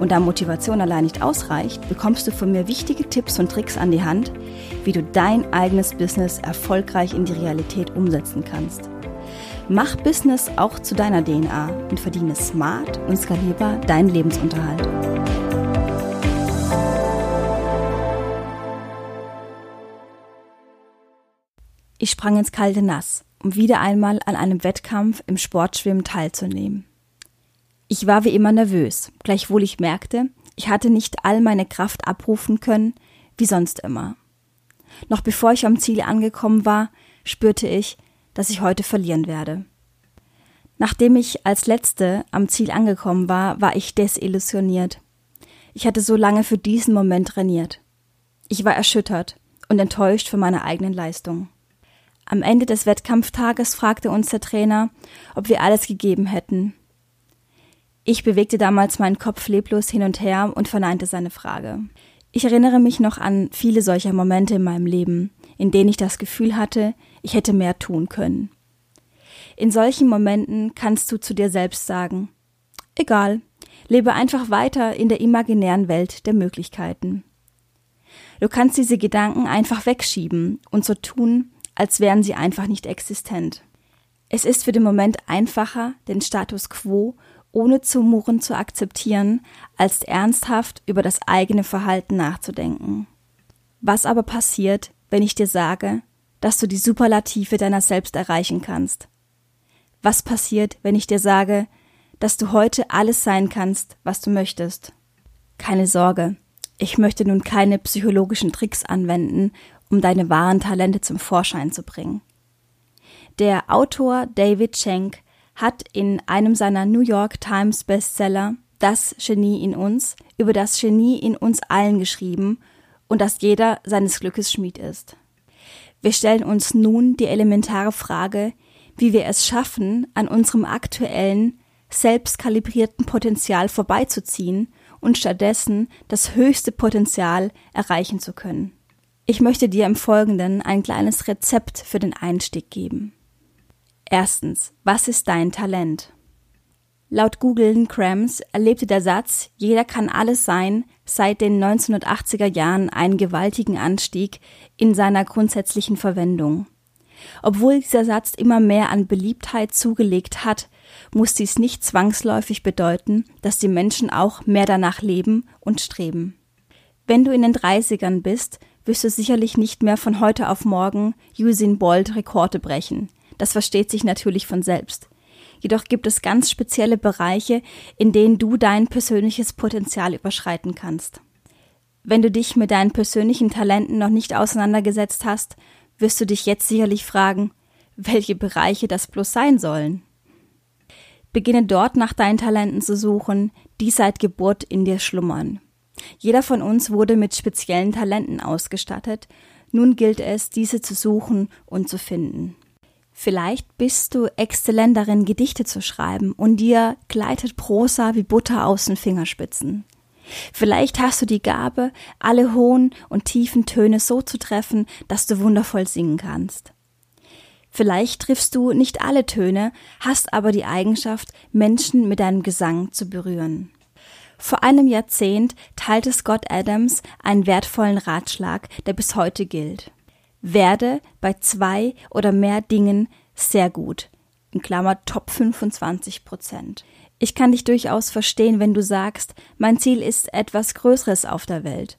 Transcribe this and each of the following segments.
Und da Motivation allein nicht ausreicht, bekommst du von mir wichtige Tipps und Tricks an die Hand, wie du dein eigenes Business erfolgreich in die Realität umsetzen kannst. Mach Business auch zu deiner DNA und verdiene smart und skalierbar deinen Lebensunterhalt. Ich sprang ins kalte Nass um wieder einmal an einem Wettkampf im Sportschwimmen teilzunehmen. Ich war wie immer nervös, gleichwohl ich merkte, ich hatte nicht all meine Kraft abrufen können, wie sonst immer. Noch bevor ich am Ziel angekommen war, spürte ich, dass ich heute verlieren werde. Nachdem ich als Letzte am Ziel angekommen war, war ich desillusioniert. Ich hatte so lange für diesen Moment trainiert. Ich war erschüttert und enttäuscht von meiner eigenen Leistung. Am Ende des Wettkampftages fragte uns der Trainer, ob wir alles gegeben hätten. Ich bewegte damals meinen Kopf leblos hin und her und verneinte seine Frage. Ich erinnere mich noch an viele solcher Momente in meinem Leben, in denen ich das Gefühl hatte, ich hätte mehr tun können. In solchen Momenten kannst du zu dir selbst sagen, egal, lebe einfach weiter in der imaginären Welt der Möglichkeiten. Du kannst diese Gedanken einfach wegschieben und so tun, als wären sie einfach nicht existent. Es ist für den Moment einfacher, den Status quo ohne zu murren zu akzeptieren, als ernsthaft über das eigene Verhalten nachzudenken. Was aber passiert, wenn ich dir sage, dass du die Superlative deiner selbst erreichen kannst? Was passiert, wenn ich dir sage, dass du heute alles sein kannst, was du möchtest? Keine Sorge, ich möchte nun keine psychologischen Tricks anwenden, um deine wahren Talente zum Vorschein zu bringen. Der Autor David Schenk hat in einem seiner New York Times Bestseller Das Genie in uns über das Genie in uns allen geschrieben und dass jeder seines Glückes Schmied ist. Wir stellen uns nun die elementare Frage, wie wir es schaffen, an unserem aktuellen, selbstkalibrierten Potenzial vorbeizuziehen und stattdessen das höchste Potenzial erreichen zu können. Ich möchte dir im Folgenden ein kleines Rezept für den Einstieg geben. Erstens, was ist dein Talent? Laut Google Krams erlebte der Satz, jeder kann alles sein, seit den 1980er Jahren einen gewaltigen Anstieg in seiner grundsätzlichen Verwendung. Obwohl dieser Satz immer mehr an Beliebtheit zugelegt hat, muss dies nicht zwangsläufig bedeuten, dass die Menschen auch mehr danach leben und streben. Wenn du in den 30ern bist, wirst du sicherlich nicht mehr von heute auf morgen Usain Bolt Rekorde brechen. Das versteht sich natürlich von selbst. Jedoch gibt es ganz spezielle Bereiche, in denen du dein persönliches Potenzial überschreiten kannst. Wenn du dich mit deinen persönlichen Talenten noch nicht auseinandergesetzt hast, wirst du dich jetzt sicherlich fragen, welche Bereiche das bloß sein sollen. Beginne dort nach deinen Talenten zu suchen, die seit Geburt in dir schlummern. Jeder von uns wurde mit speziellen Talenten ausgestattet, nun gilt es, diese zu suchen und zu finden. Vielleicht bist du exzellent darin, Gedichte zu schreiben und dir gleitet Prosa wie Butter aus den Fingerspitzen. Vielleicht hast du die Gabe, alle hohen und tiefen Töne so zu treffen, dass du wundervoll singen kannst. Vielleicht triffst du nicht alle Töne, hast aber die Eigenschaft, Menschen mit deinem Gesang zu berühren. Vor einem Jahrzehnt teilte Scott Adams einen wertvollen Ratschlag, der bis heute gilt. Werde bei zwei oder mehr Dingen sehr gut. In Klammer Top 25 Prozent. Ich kann dich durchaus verstehen, wenn du sagst, mein Ziel ist etwas Größeres auf der Welt.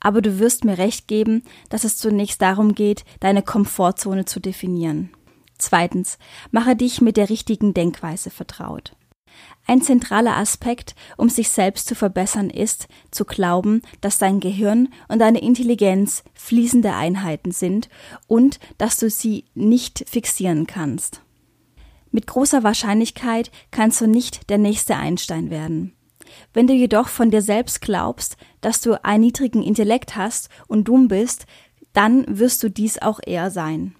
Aber du wirst mir recht geben, dass es zunächst darum geht, deine Komfortzone zu definieren. Zweitens, mache dich mit der richtigen Denkweise vertraut. Ein zentraler Aspekt, um sich selbst zu verbessern, ist, zu glauben, dass dein Gehirn und deine Intelligenz fließende Einheiten sind und dass du sie nicht fixieren kannst. Mit großer Wahrscheinlichkeit kannst du nicht der nächste Einstein werden. Wenn du jedoch von dir selbst glaubst, dass du einen niedrigen Intellekt hast und dumm bist, dann wirst du dies auch eher sein.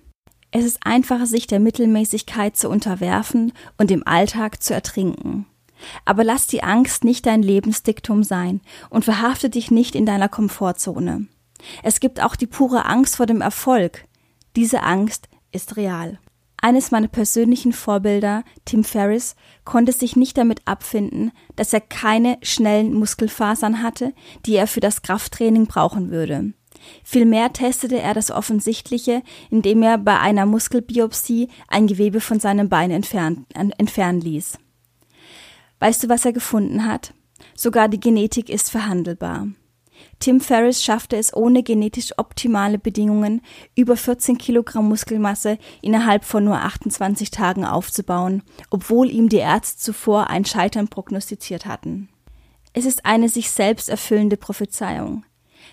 Es ist einfacher, sich der Mittelmäßigkeit zu unterwerfen und im Alltag zu ertrinken. Aber lass die Angst nicht dein Lebensdiktum sein und verhafte dich nicht in deiner Komfortzone. Es gibt auch die pure Angst vor dem Erfolg. Diese Angst ist real. Eines meiner persönlichen Vorbilder, Tim Ferriss, konnte sich nicht damit abfinden, dass er keine schnellen Muskelfasern hatte, die er für das Krafttraining brauchen würde. Vielmehr testete er das Offensichtliche, indem er bei einer Muskelbiopsie ein Gewebe von seinem Bein entfernen, entfernen ließ. Weißt du, was er gefunden hat? Sogar die Genetik ist verhandelbar. Tim Ferriss schaffte es ohne genetisch optimale Bedingungen, über 14 Kilogramm Muskelmasse innerhalb von nur 28 Tagen aufzubauen, obwohl ihm die Ärzte zuvor ein Scheitern prognostiziert hatten. Es ist eine sich selbst erfüllende Prophezeiung.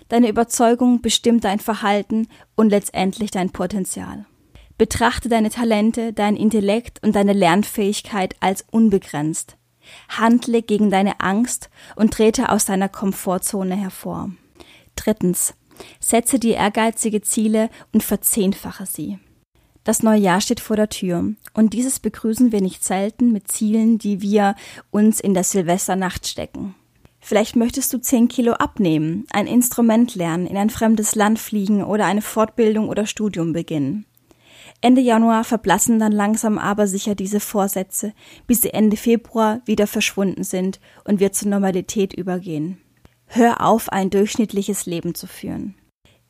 Deine Überzeugung bestimmt dein Verhalten und letztendlich dein Potenzial. Betrachte deine Talente, dein Intellekt und deine Lernfähigkeit als unbegrenzt. Handle gegen deine Angst und trete aus deiner Komfortzone hervor. Drittens. Setze dir ehrgeizige Ziele und verzehnfache sie. Das neue Jahr steht vor der Tür und dieses begrüßen wir nicht selten mit Zielen, die wir uns in der Silvesternacht stecken. Vielleicht möchtest du 10 Kilo abnehmen, ein Instrument lernen, in ein fremdes Land fliegen oder eine Fortbildung oder Studium beginnen. Ende Januar verblassen dann langsam aber sicher diese Vorsätze, bis sie Ende Februar wieder verschwunden sind und wir zur Normalität übergehen. Hör auf, ein durchschnittliches Leben zu führen.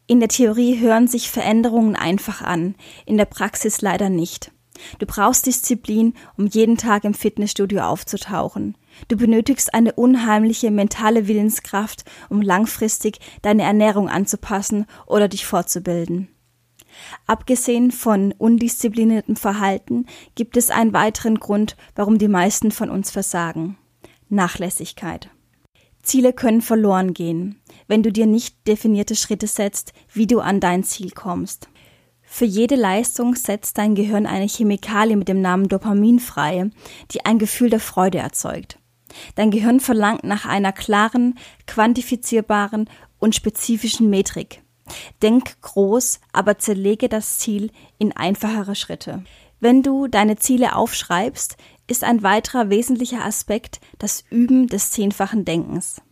In der Theorie hören sich Veränderungen einfach an, in der Praxis leider nicht. Du brauchst Disziplin, um jeden Tag im Fitnessstudio aufzutauchen. Du benötigst eine unheimliche mentale Willenskraft, um langfristig deine Ernährung anzupassen oder dich fortzubilden. Abgesehen von undiszipliniertem Verhalten gibt es einen weiteren Grund, warum die meisten von uns versagen. Nachlässigkeit. Ziele können verloren gehen, wenn du dir nicht definierte Schritte setzt, wie du an dein Ziel kommst. Für jede Leistung setzt dein Gehirn eine Chemikalie mit dem Namen Dopamin frei, die ein Gefühl der Freude erzeugt. Dein Gehirn verlangt nach einer klaren, quantifizierbaren und spezifischen Metrik. Denk groß, aber zerlege das Ziel in einfachere Schritte. Wenn du deine Ziele aufschreibst, ist ein weiterer wesentlicher Aspekt das Üben des zehnfachen Denkens.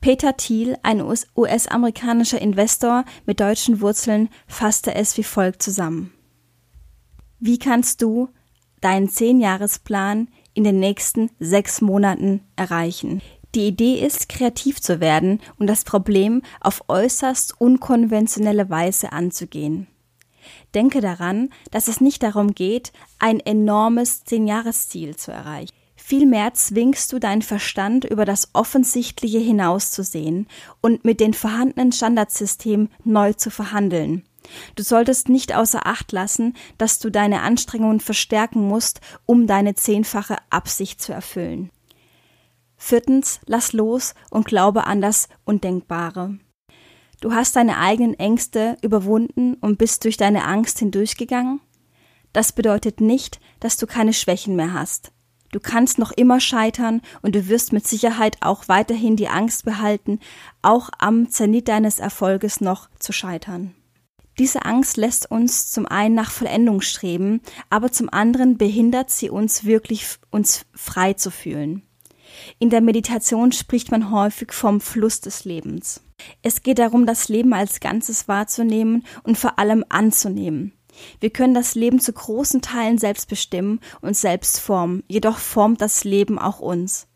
Peter Thiel, ein US-amerikanischer Investor mit deutschen Wurzeln, fasste es wie folgt zusammen. Wie kannst du deinen Zehnjahresplan in den nächsten sechs Monaten erreichen. Die Idee ist, kreativ zu werden und das Problem auf äußerst unkonventionelle Weise anzugehen. Denke daran, dass es nicht darum geht, ein enormes Zehnjahresziel zu erreichen. Vielmehr zwingst du deinen Verstand über das Offensichtliche hinauszusehen und mit den vorhandenen Standardsystemen neu zu verhandeln. Du solltest nicht außer Acht lassen, dass du deine Anstrengungen verstärken musst, um deine zehnfache Absicht zu erfüllen. Viertens, lass los und glaube an das Undenkbare. Du hast deine eigenen Ängste überwunden und bist durch deine Angst hindurchgegangen? Das bedeutet nicht, dass du keine Schwächen mehr hast. Du kannst noch immer scheitern und du wirst mit Sicherheit auch weiterhin die Angst behalten, auch am Zenit deines Erfolges noch zu scheitern. Diese Angst lässt uns zum einen nach Vollendung streben, aber zum anderen behindert sie uns wirklich, uns frei zu fühlen. In der Meditation spricht man häufig vom Fluss des Lebens. Es geht darum, das Leben als Ganzes wahrzunehmen und vor allem anzunehmen. Wir können das Leben zu großen Teilen selbst bestimmen und selbst formen, jedoch formt das Leben auch uns.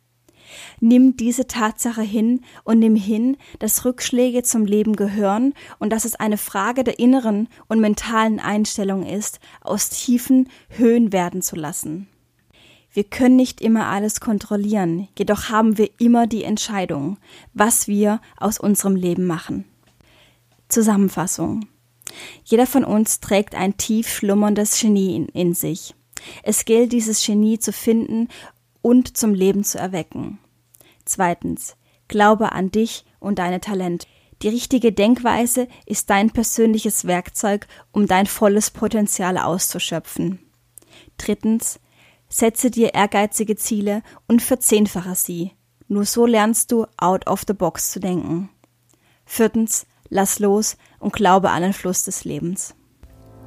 Nimm diese Tatsache hin und nimm hin, dass Rückschläge zum Leben gehören und dass es eine Frage der inneren und mentalen Einstellung ist, aus tiefen Höhen werden zu lassen. Wir können nicht immer alles kontrollieren, jedoch haben wir immer die Entscheidung, was wir aus unserem Leben machen. Zusammenfassung. Jeder von uns trägt ein tief schlummerndes Genie in, in sich. Es gilt, dieses Genie zu finden und zum Leben zu erwecken. Zweitens, glaube an dich und deine Talente. Die richtige Denkweise ist dein persönliches Werkzeug, um dein volles Potenzial auszuschöpfen. Drittens, Setze dir ehrgeizige Ziele und verzehnfache sie. Nur so lernst du out of the box zu denken. Viertens, lass los und glaube an den Fluss des Lebens.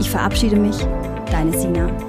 Ich verabschiede mich, deine Sina.